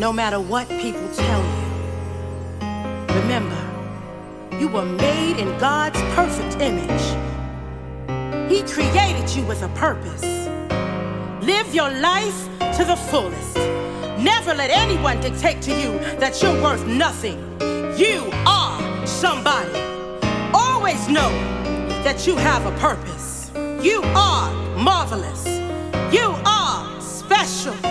no matter what people tell you. Remember, you were made in God's perfect image. He created you with a purpose. Live your life to the fullest. Never let anyone dictate to you that you're worth nothing. You are somebody. Always know that you have a purpose. You are marvelous. You are special.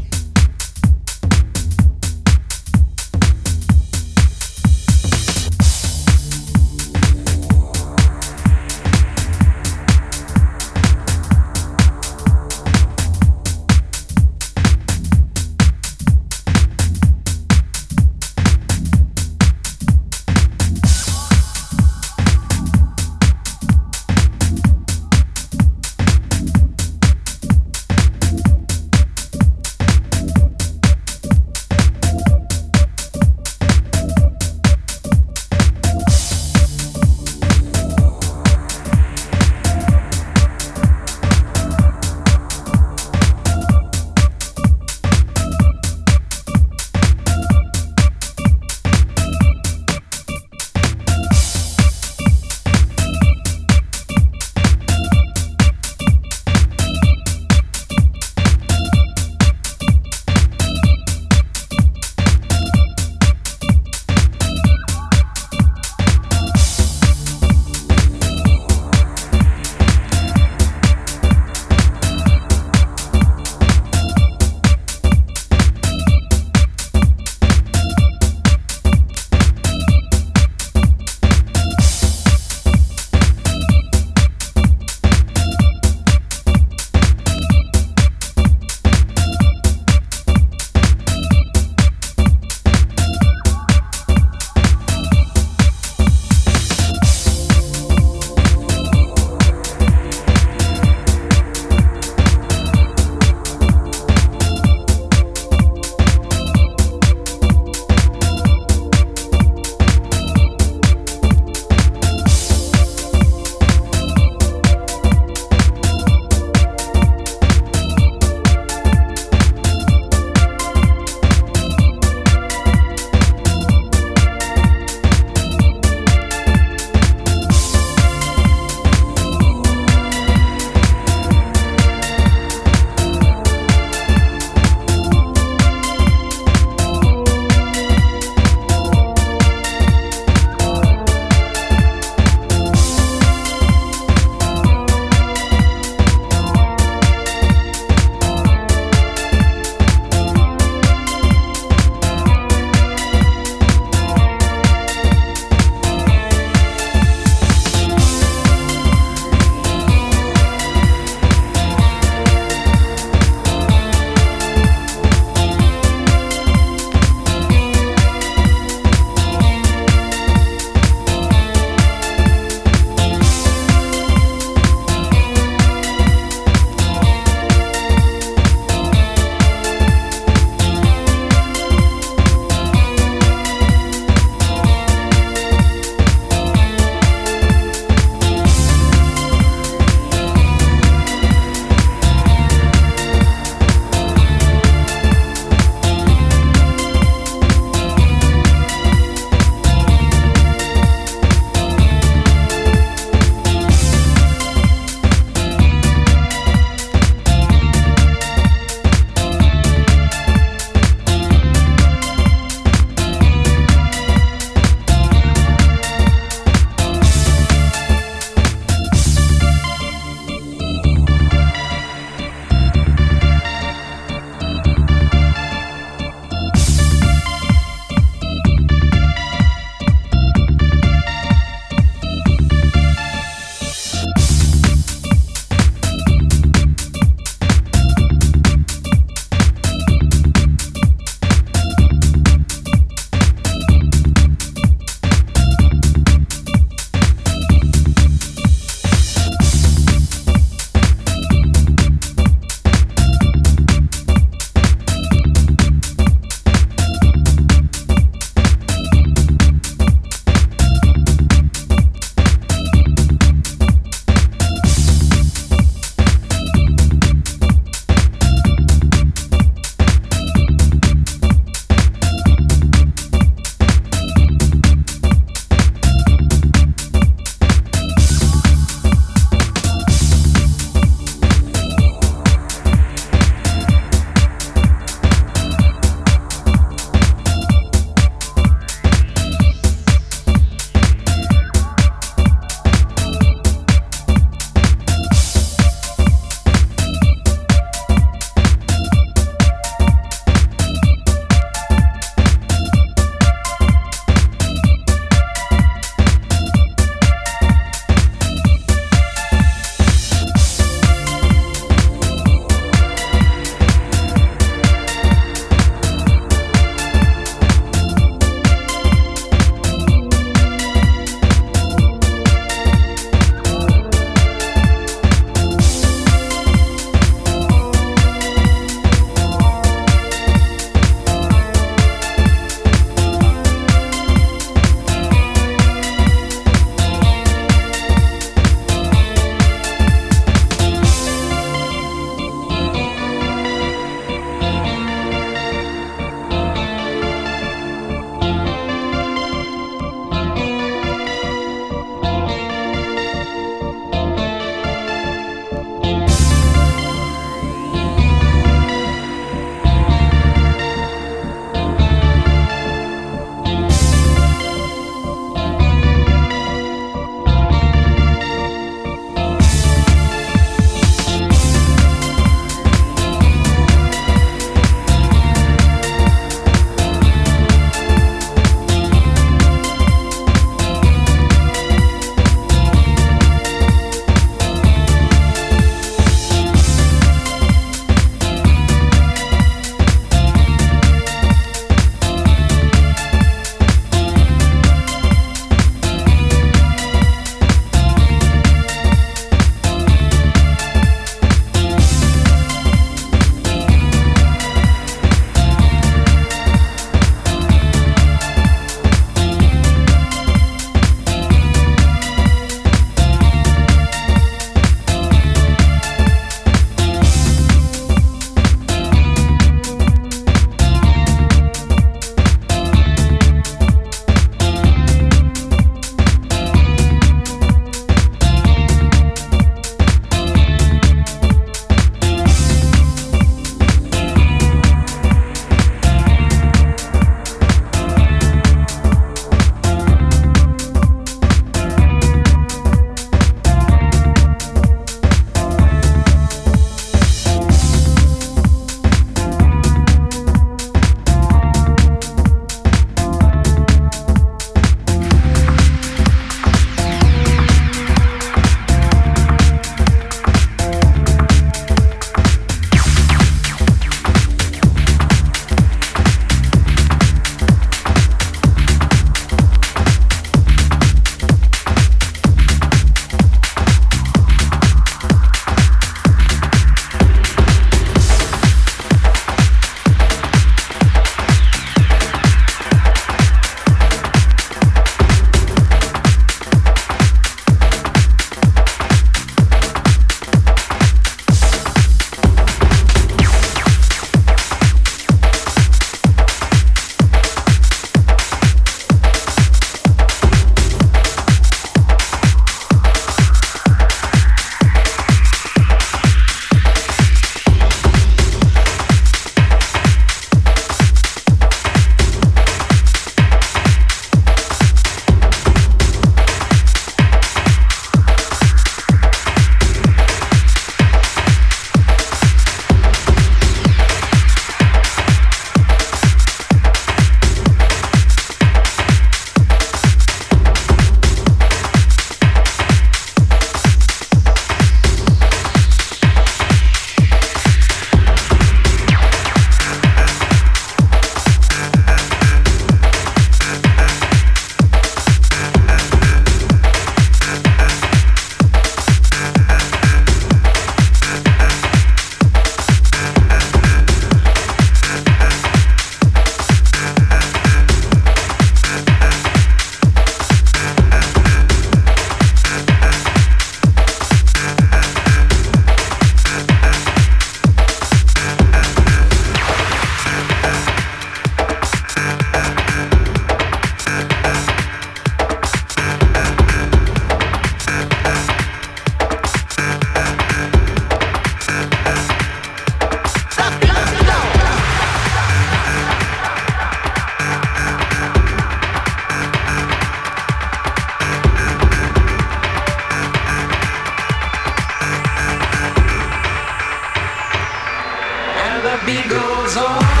beat goes on.